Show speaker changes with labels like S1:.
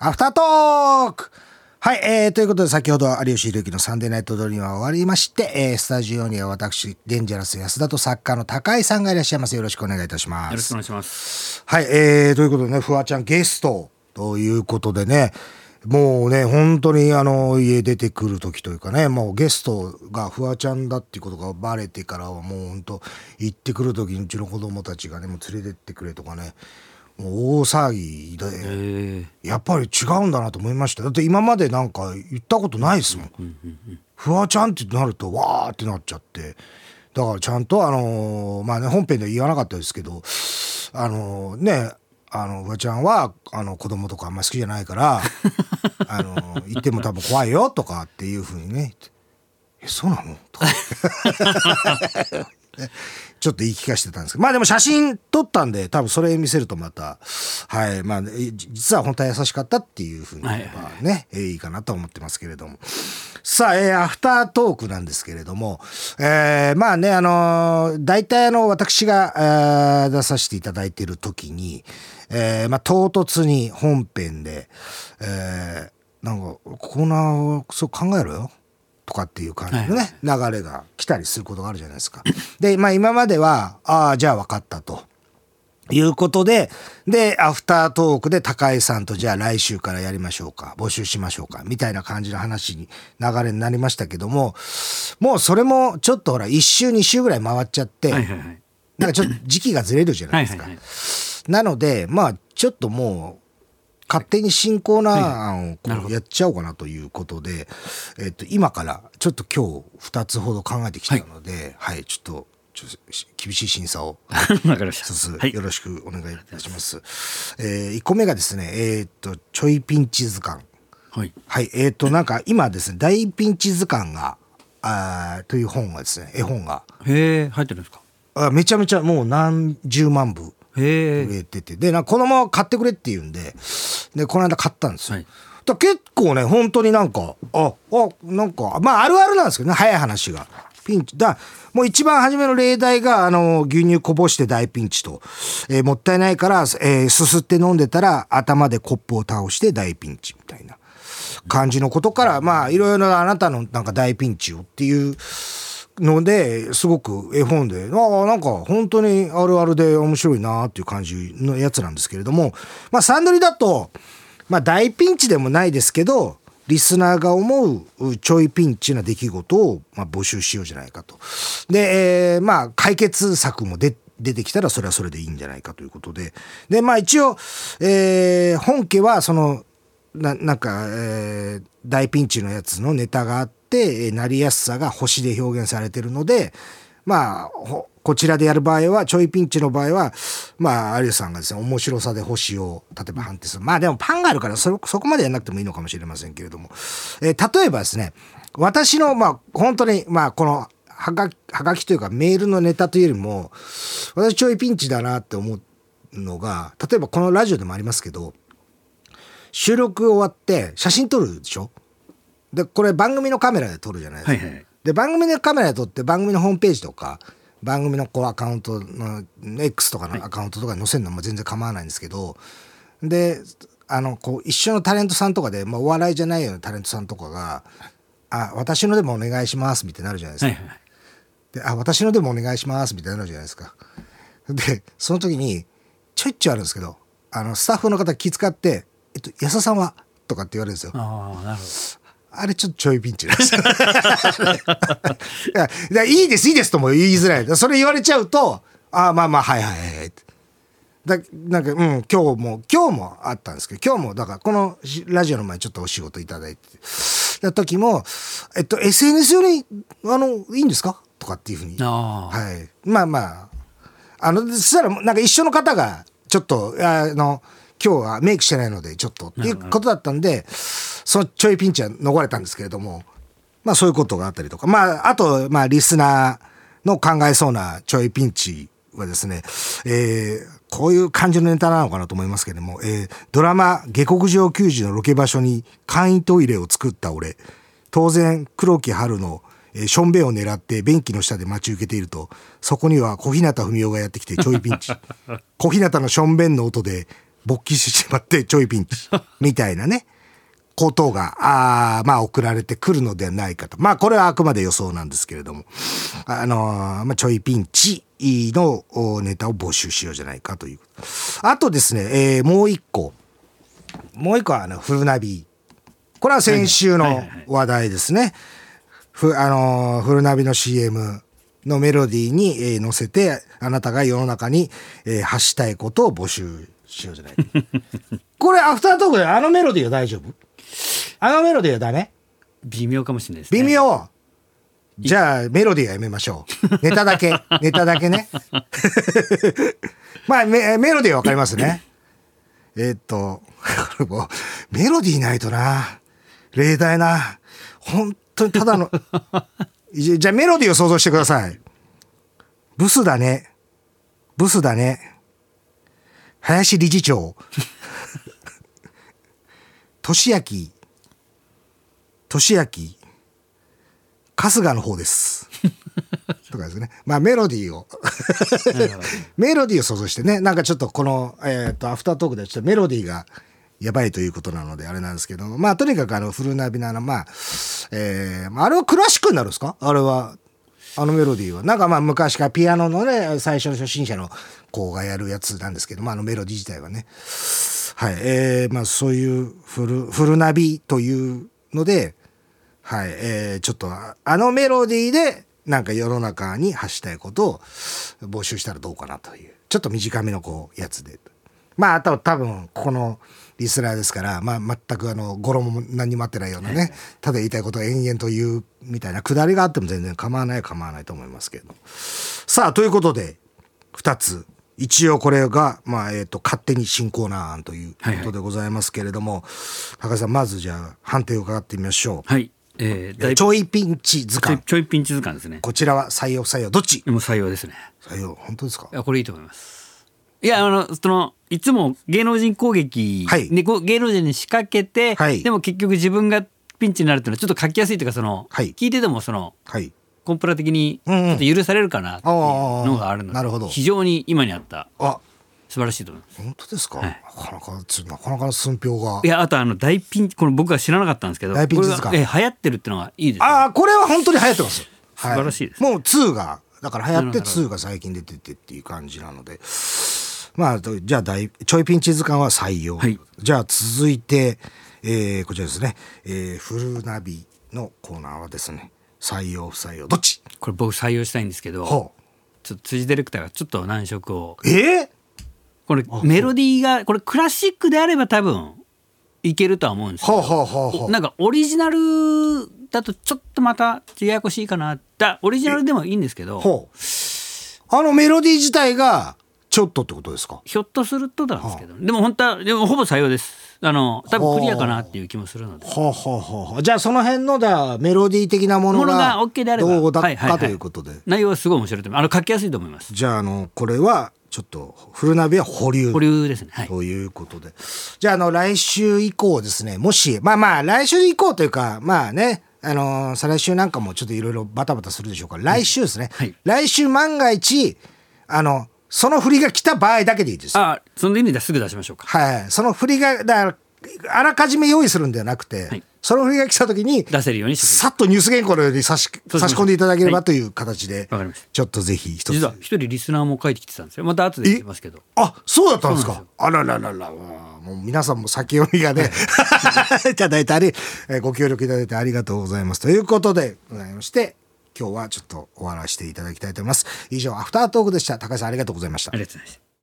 S1: アフタートークはい、えー、ということで先ほど有吉弘行のサンデーナイトドリームは終わりまして、えースタジオには私、デンジャラス安田と作家の高井さんがいらっしゃいます。よろしくお願いいたします。
S2: よろしくお願いします。
S1: はい、えー、ということでね、フワちゃんゲストということでね、もうね、本当にあの、家出てくる時というかね、もうゲストがフワちゃんだっていうことがバレてからはもう本当、行ってくる時にうちの子供たちがね、もう連れてってくれとかね、大騒ぎで、
S2: え
S1: やっぱり違うんだなと思いました。だって今までなんか言ったことないですもん。フワちゃんってなるとわーってなっちゃって。だからちゃんとあのーまあね本編では言わなかったですけど、あのーね、あのフワちゃんはあの子供とかあんま好きじゃないから、あのー言っても多分怖いよとかっていうふうにね、えそうなの？とか。ちょっと言い聞かせてたんですけど。まあでも写真撮ったんで多分それ見せるとまたはい。まあ実は本当は優しかったっていうふうに言えばね、えーいいかなと思ってますけれども。さあ、えーアフタートークなんですけれども、えーまあねあのー大体あの私が、えー出させていただいている時に、えーまあ、唐突に本編で、えーなんかコーナーをそう考えろよとかっていう感じのね、流れが来たりすることがあるじゃないですか。で、まあ今までは、ああ、じゃあ分かったと。いうことで、で、アフタートークで高井さんとじゃあ来週からやりましょうか、募集しましょうか、みたいな感じの話に、流れになりましたけども、もうそれもちょっとほら、一週二週ぐらい回っちゃって、
S2: はいはいはい。
S1: なんかちょっと時期がずれるじゃなですか。
S2: はいいはいはい。
S1: なので、まあ、ちょっともう、勝手に進行な案をこうやっちゃおうかなということで、えっと、今からちょっと今日2つほど考えてきたので、はい、ちょっと、ちょっと厳しい審査を 一つよ。ろしくお願いいたします。えー、1個目がですね、えっと、ちょいピンチ図鑑。
S2: はい。
S1: はい、えっと、なんか今ですね、大ピンチ図鑑が、あーという本がですね、絵本が、
S2: へえ、入ってるんですか？
S1: あめちゃめちゃもう何十万部。植えてて。でこのまま買ってくれって言うんででこの間買ったんですよ、
S2: はい。
S1: だ結構ね本当になんかああなんかまああるあるなんですけどね早い話が。ピンチ。だもう一番初めの例題があの牛乳こぼして大ピンチと、えーもったいないから、えーすすって飲んでたら頭でコップを倒して大ピンチみたいな感じのことからまあいろいろなあなたのなんか大ピンチをっていうのですごく絵本でああなんか本当にあるあるで面白いなっていう感じのやつなんですけれどもまあサンドリだとまあ大ピンチでもないですけどリスナーが思うちょいピンチな出来事をまあ募集しようじゃないかと。で、えーまあ解決策も出出てきたらそれはそれでいいんじゃないかということででまあ一応、えー本家はそのななんか、えー大ピンチのやつのネタがあって、えーなりやすさが星で表現されてるのでまあこちらでやる場合はちょいピンチの場合はまあ有吉さんがですね面白さで星を例えば判定する。まあでもパンがあるからそそこまでやんなくてもいいのかもしれませんけれども、えー例えばですね私のまあ本当にまあこのはがはがきというかメールのネタというよりも私ちょいピンチだなって思うのが例えばこのラジオでもありますけど収録終わって写真撮るでしょ？でこれ番組のカメラで撮るじゃないですか。
S2: はいはい
S1: で番組のカメラで撮って番組のホームページとか番組のこうアカウントの X とかのアカウントとかに載せるのも全然構わないんですけどであのこう一緒のタレントさんとかで、まあ、お笑いじゃないようなタレントさんとかが「あ私のでもお願いします」みたいになるじゃないですか。
S2: はいはい。
S1: で、あ、私のでもお願いしますみたいになるじゃないですか。で、その時に、ちょいちょいあるんですけど、あの、スタッフの方気遣って、えっと、安田さんはとかって言われるんですよ。
S2: ああ、なるほ
S1: あれちょっとちょいピンチなんですよ。いやいやいいです、いいですとも言いづらい。それ言われちゃうと、あまあまあ、はいはいはいはい。だなんか、うん、今日も、今日もあったんですけど、今日も、だから、このしラジオの前ちょっとお仕事いただいてた時も、えっと、SNS より、あの、いいんですか？とかっていうふうに。
S2: ど。ああ。
S1: はい。まあまあ、あの、そしたら、なんか一緒の方が、ちょっと、あの、今日はメイクしてないので、ちょっと、っていうことだったんで、そのちょいピンチは逃れたんですけれども、まあそういうことがあったりとか、まあ、あと、まあ、リスナーの考えそうなちょいピンチはですね、えーこういう感じのネタなのかなと思いますけれども、えードラマ「下克上球児」のロケ場所に簡易トイレを作った俺当然黒木春の、えーションベンを狙って便器の下で待ち受けているとそこには小日向文世がやってきてちょいピンチ。小日向のションベンの音で勃起してしまってちょいピンチみたいなね。ことがあーまあ送られてくるのではないかと。まあこれはあくまで予想なんですけれども。あのーまあ、ちょいピンチのおネタを募集しようじゃないかというあとですね、えーもう一個。もう一個はあのフルナビ。これは先週の話題ですね。ふあのーフルナビの CM のメロディーに、えー乗せてあなたが世の中に、えー発したいことを募集しようじゃない これアフタートークであのメロディーは大丈夫？あのメロディーはダメ？
S2: 微妙かもしれないですね。
S1: 微妙。じゃあメロディーはやめましょう。ネタだけ。ネタだけね。まあメメロディーはわかりますね。えーっとメロディーないとな。例題な。本当にただの。じじゃあメロディーを想像してください。ブスだね。ブスだね林理事長。俊明。俊明。春日の方です。とかですね。まあメロディーを。メロディーを想像してね、なんかちょっとこの、えっ、と、アフタートークでちょっとメロディーがやばいということなのであれなんですけど、まあとにかくあの、フルナビのあの、まあ、えー、まああれはクラシックになるんですか？あれは。あのメロディーは。なんかまあ昔からピアノのね、最初の初心者の子がやるやつなんですけど、まあのメロディー自体はね。はい。えー、まあそういうフル、フルナビというので、はい、えー、ちょっとああのメロディーでなんか世の中に発したいことを募集したらどうかなというちょっと短めのこうやつでまああと多分ここのリスナーですから、まあ、全くあの語呂も何にも合ってないようなねただ言いたいことを延々と言うみたいなくだりがあっても全然構わない構わないと思いますけれどさあということで2つ一応これが、まあえー、と勝手に新コーナー案ということでございますけれども、高橋さんまずじゃあ判定を伺ってみましょう。
S2: はい。えー、大
S1: ちょいピンチ図鑑。
S2: ちょいピンチ図鑑ですね。
S1: こちらは採用不採用どっち？
S2: もう採用ですね。
S1: 採用本当ですか？
S2: いやこれいいと思います。いやあのそのいつも芸能人攻撃、
S1: はい
S2: ね、こう芸能人に仕掛けて、
S1: はい
S2: でも結局自分がピンチになるっていうのはちょっと書きやすいというかその、
S1: はい
S2: 聞いててもその
S1: はい。
S2: コンプラ的にち
S1: うんうん
S2: ょっと許されるかなっていうのがあるので、
S1: あーなるほど
S2: 非常に今にあった
S1: あ
S2: 素晴らしいと思います。
S1: 本当ですか、
S2: はい
S1: なかなかつなかなかの寸評が
S2: い。やあとあの大ピンチこれ僕は知らなかったんですけど
S1: 大ピンチ図鑑
S2: これがえ流行ってるっていうのがいいですね。
S1: ああこれは本当に流行ってます。素
S2: 晴らしいです
S1: もう2がだから流行って
S2: なるほど
S1: 2が最近出ててっていう感じなので。まあとじゃあ大ちょいピンチ図鑑は採用。
S2: はい。
S1: じゃあ続いて、えーこちらですね、えーフルナビのコーナーはですね採用不採用。どっち？
S2: これ僕採用したいんですけど
S1: ほ
S2: ちょっと辻ディレクターがちょっと難色を。
S1: うえー？
S2: これメロディーがこれクラシックであれば多分いけるとは思うんですけど
S1: ほうほうほうほう。
S2: なんかオリジナルだとちょっとまたややこしいかな。だオリジナルでもいいんですけど。
S1: あのメロディー自体がちょっとってことですか？
S2: ひょっとするとなんですけど、でも本当はでもほぼ採用です。あの多分クリアかなっていう気もするので。
S1: はあ、はあはあ、じゃあその辺のだメロディー的なもの
S2: が
S1: が
S2: OK であれば
S1: どうだった
S2: はいはいはい。
S1: ということで、
S2: 内容はすごい面白いと思うあの書きやすいと思います。
S1: じゃああのこれはちょっとフルナビは保留。
S2: 保留ですね。はい。
S1: ということで。じゃああの来週以降ですね。もしまあまあ来週以降というかまあね。あの再来週なんかもちょっといろいろバタバタするでしょうから来週ですね、
S2: はい。
S1: 来週万が一あのその振りが来た場合だけでいいです。よ
S2: あその意味ではすぐ出しましょうか。
S1: はい、その振りがだからあらかじめ用意するんではなくて、
S2: はい。
S1: その振りが来た時に
S2: 出せるように
S1: さっとニュース原稿のように差し差し込んでいただければ
S2: はい。
S1: という形で、
S2: わかりました。
S1: ちょっとぜひ一つ。
S2: 実は一人リスナーも書いてきてたんですよ。また後で言いますけど。
S1: あそうだったんですか。あららららもう皆さんも先読みがね いただいてあり、えーご協力いただいてありがとうございます。ということでございまして今日はちょっと終わらせていただきたいと思います。以上アフタートークでした。高橋さんありがとうございました。
S2: ありがとうございました。